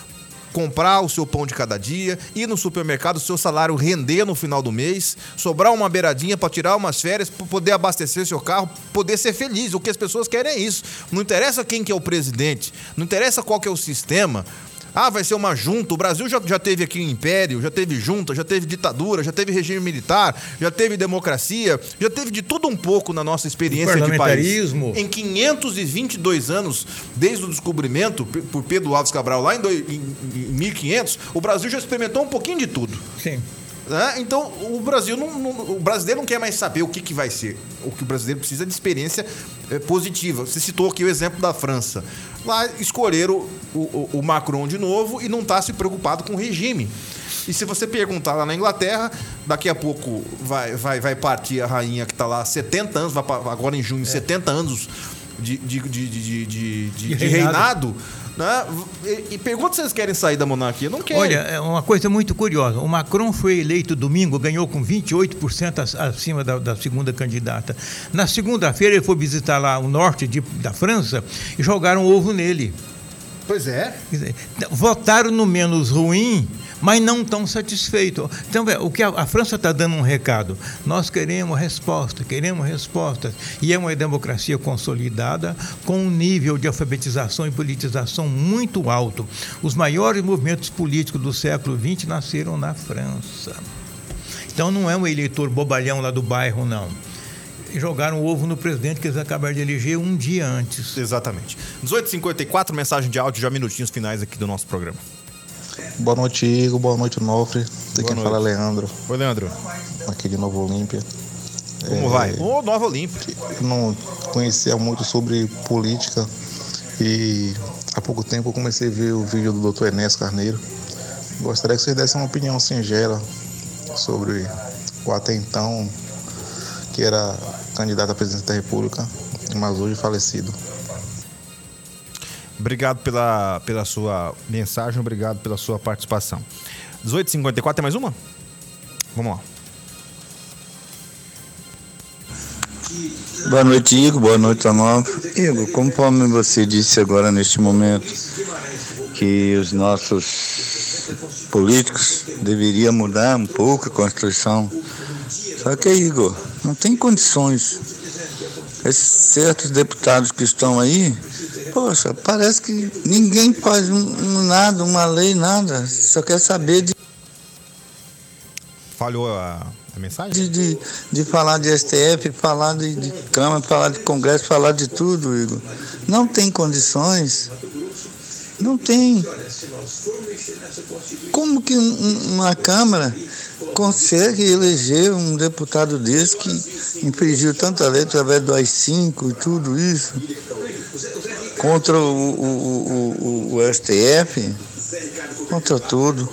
comprar o seu pão de cada dia, ir no supermercado, o seu salário render no final do mês, sobrar uma beiradinha para tirar umas férias, para poder abastecer seu carro, poder ser feliz. O que as pessoas querem é isso. Não interessa quem que é o presidente, não interessa qual que é o sistema. Ah, vai ser uma junta. O Brasil já, já teve aqui um império, já teve junta, já teve ditadura, já teve regime militar, já teve democracia, já teve de tudo um pouco na nossa experiência de país. Em 522 anos, desde o descobrimento por Pedro Alves Cabral lá em 1500, o Brasil já experimentou um pouquinho de tudo.
Sim.
Né? Então, o Brasil não, não- o brasileiro não quer mais saber o que, que vai ser. O que o brasileiro precisa é de experiência eh, positiva. Você citou aqui o exemplo da França. Lá escolheram o, o- o Macron de novo e não está se preocupado com o regime. E se você perguntar lá na Inglaterra, daqui a pouco vai, vai, vai partir a rainha que está lá há 70 anos, vai agora em junho, 70 anos de, de, de, de, de, de- de- de
reinado.
reinado. né? E, e pergunta se eles querem sair da monarquia. Não querem.
Olha, é uma coisa muito curiosa. O Macron foi eleito domingo, ganhou com 28% ac- acima da, da segunda candidata. Na segunda-feira ele foi visitar lá o norte de- da França e jogaram ovo nele.
Pois é.
Votaram no menos ruim, mas não estão satisfeitos. Então, o que a, a França está dando um recado. Nós queremos resposta, queremos respostas. E é uma democracia consolidada com um nível de alfabetização e politização muito alto. Os maiores movimentos políticos do século XX nasceram na França. Então não é um eleitor bobalhão lá do bairro, não. Jogaram ovo no presidente que eles acabaram de eleger um dia antes.
Exatamente. 18h54, mensagem de áudio, já minutinhos finais aqui do nosso programa.
Boa noite, Igor. Boa noite, Nofre. Aqui quem
noite.
fala Leandro,
Oi, Leandro.
aqui de Nova Olímpia.
Como
É,
vai? Ô, Nova Olímpia.
Não conhecia muito sobre política e há pouco tempo eu comecei a ver o vídeo do Dr. Enéas Carneiro. Gostaria que vocês dessem uma opinião singela sobre o até então que era candidato a presidente da República, mas hoje falecido.
Obrigado pela, pela sua mensagem, obrigado pela sua participação. 18h54, tem mais uma? Vamos lá.
Boa noite, Igor. Boa noite, Onofre. Igor, conforme você disse agora neste momento, que os nossos políticos deveriam mudar um pouco a Constituição. Só que, Igor, não tem condições. Esses certos deputados que estão aí, poxa, parece que ninguém faz um- um nada, uma lei, nada. Só quer saber de
Falhou a, a mensagem?
de, de, de falar de STF, falar de, de Câmara, falar de Congresso, falar de tudo, Igor. Não tem condições. Não tem. Como que um- um- uma Câmara consegue eleger um deputado desse que infringiu tanta lei através do AI-5 e tudo isso contra o, o, o, o, STF, contra tudo.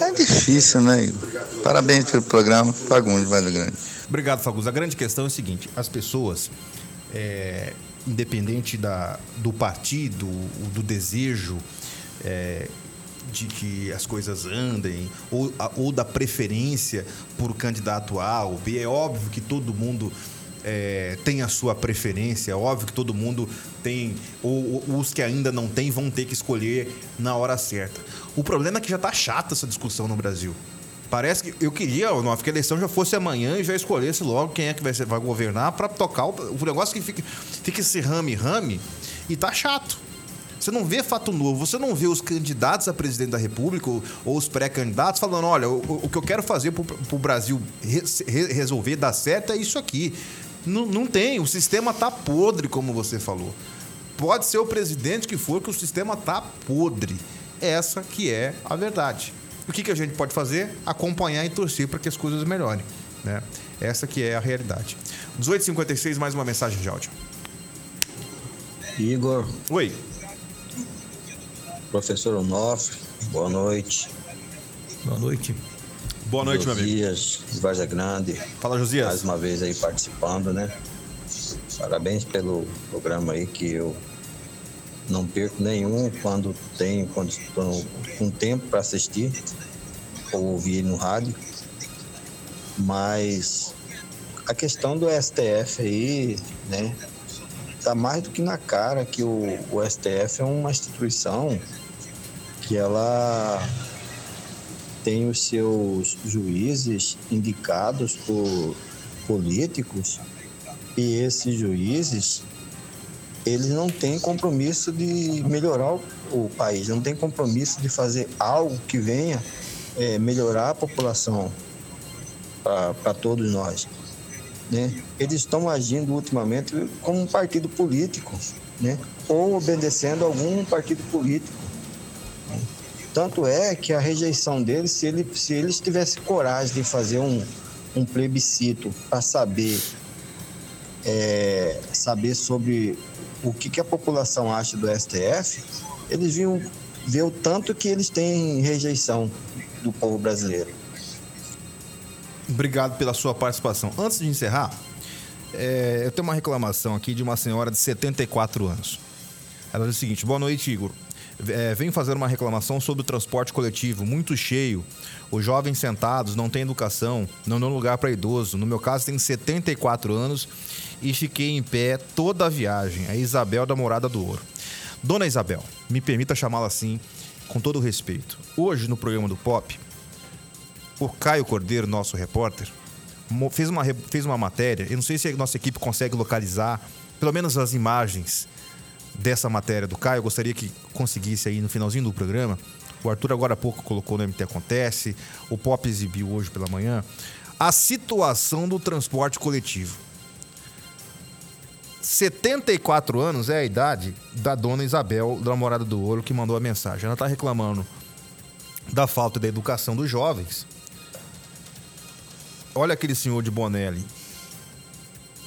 É difícil, né, Igor? Parabéns pelo programa. Fagundes, Vale Grande.
Obrigado, Fagus. A grande questão é o seguinte: as pessoas, é, independente da, do partido, do desejo é, de que as coisas andem, ou, ou da preferência por candidato A ou B, é óbvio que todo mundo. é, tem a sua preferência, é óbvio que todo mundo tem, ou, ou os que ainda não têm vão ter que escolher na hora certa. O problema é que já tá chata essa discussão no Brasil. Parece que eu queria, Onofre, que a eleição já fosse amanhã e já escolhesse logo quem é que vai, vai governar para tocar o, o negócio que fica, fica esse rame-rame e tá chato. Você não vê fato novo, você não vê os candidatos a presidente da República ou, ou os pré-candidatos falando: olha, o, o que eu quero fazer para o Brasil re- re- resolver dar certo é isso aqui. Não, não tem, o sistema tá podre, como você falou. Pode ser o presidente que for, que o sistema tá podre. Essa que é a verdade. O que, que a gente pode fazer? Acompanhar e torcer para que as coisas melhorem. Né? Essa que é a realidade. 18h56, mais uma mensagem de áudio.
Igor,
Oi.
Professor Onofre, boa noite.
Boa noite.
Boa noite, meu amigo.
Josias, de Varja Grande.
Fala, Josias.
Mais uma vez aí participando, né? Parabéns pelo programa aí que eu não perco nenhum quando tenho condição, com tempo para assistir ou ouvir no rádio. Mas a questão do STF aí, né? Tá mais do que na cara que o, o STF é uma instituição que ela tem os seus juízes indicados por políticos e esses juízes eles não têm compromisso de melhorar o, país, não têm compromisso de fazer algo que venha é, melhorar a população para todos nós. Né? Eles estão agindo ultimamente como um partido político, né? ou obedecendo a algum partido político. Tanto é que a rejeição deles, se, ele, se eles tivessem coragem de fazer um, um plebiscito para saber, é, saber sobre o que, que a população acha do STF, eles viam ver o tanto que eles têm rejeição do povo brasileiro.
Obrigado pela sua participação. Antes de encerrar, é, eu tenho uma reclamação aqui de uma senhora de 74 anos. Ela diz o seguinte: boa noite, Igor. É, venho fazer uma reclamação sobre o transporte coletivo, muito cheio. Os jovens sentados não têm educação, não dão lugar para idoso. No meu caso, tenho 74 anos e fiquei em pé toda a viagem. A Isabel da Morada do Ouro. Dona Isabel, me permita chamá-la assim, com todo respeito. Hoje, no programa do Pop, o Caio Cordeiro, nosso repórter, fez uma, fez uma matéria. Eu não sei se a nossa equipe consegue localizar, pelo menos as imagens dessa matéria do Caio. Eu gostaria que conseguisse aí no finalzinho do programa. O Arthur agora há pouco colocou no MT Acontece, o Pop exibiu hoje pela manhã. A situação do transporte coletivo. 74 anos é a idade da dona Isabel, da Morada do Ouro, que mandou a mensagem. Ela está reclamando da falta da educação dos jovens Olha aquele senhor de boné ali.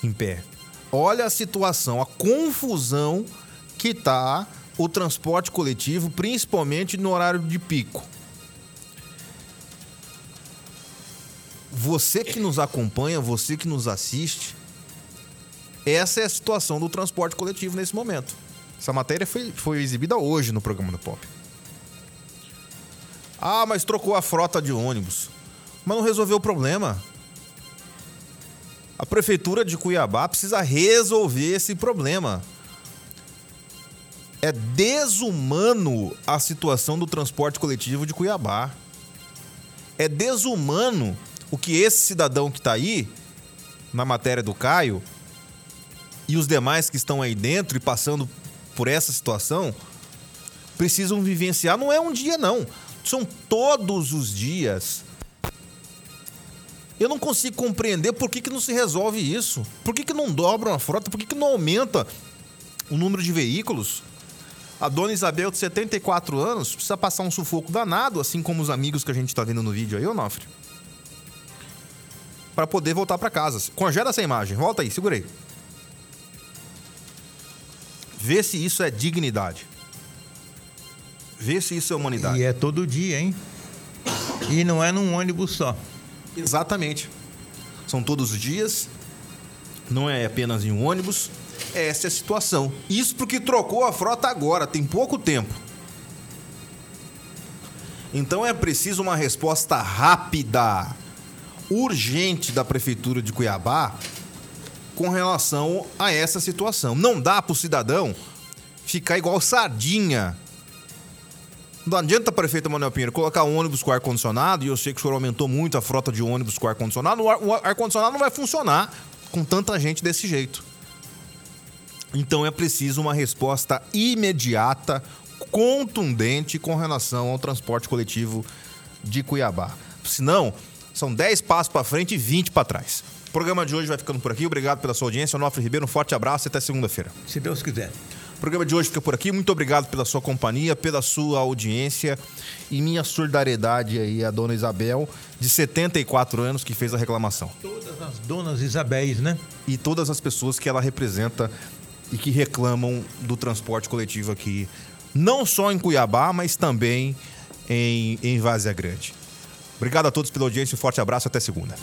Em pé. Olha a situação, a confusão que tá o transporte coletivo, principalmente no horário de pico. Você que nos acompanha, você que nos assiste, essa é a situação do transporte coletivo nesse momento. Essa matéria foi, foi exibida hoje no programa do Pop. Ah, mas trocou a frota de ônibus. Mas não resolveu o problema. A prefeitura de Cuiabá precisa resolver esse problema. É desumano a situação do transporte coletivo de Cuiabá. É desumano o que esse cidadão que está aí, na matéria do Caio, e os demais que estão aí dentro e passando por essa situação, precisam vivenciar. Não é um dia, não. São todos os dias eu não consigo compreender por que, que não se resolve isso. Por que, que não dobra a frota? Por que, que não aumenta o número de veículos? A dona Isabel, de 74 anos, precisa passar um sufoco danado, assim como os amigos que a gente está vendo no vídeo aí, Onofre. Para poder voltar para casa. Congela essa imagem. Volta aí, segura aí. Vê se isso é dignidade. Vê se isso é humanidade.
E é todo dia, hein? E não é num ônibus só.
Exatamente. São todos os dias, não é apenas em um ônibus. Essa é a situação. Isso porque trocou a frota agora, tem pouco tempo. Então é preciso uma resposta rápida, urgente da Prefeitura de Cuiabá com relação a essa situação. Não dá para o cidadão ficar igual sardinha não adianta, prefeito Manuel Pinheiro, colocar ônibus com ar-condicionado, e eu sei que o senhor aumentou muito a frota de ônibus com ar-condicionado, o ar-condicionado não vai funcionar com tanta gente desse jeito. Então é preciso uma resposta imediata, contundente com relação ao transporte coletivo de Cuiabá. Senão, são 10 passos para frente e 20 para trás. O programa de hoje vai ficando por aqui. Obrigado pela sua audiência. Onofre Ribeiro, um forte abraço e até segunda-feira.
Se Deus quiser.
O programa de hoje fica por aqui. Muito obrigado pela sua companhia, pela sua audiência e minha solidariedade aí à dona Isabel, de 74 anos, que fez a reclamação.
Todas as donas Isabéis, né?
E todas as pessoas que ela representa e que reclamam do transporte coletivo aqui, não só em Cuiabá, mas também em, em Grande. Obrigado a todos pela audiência, um forte abraço, até segunda.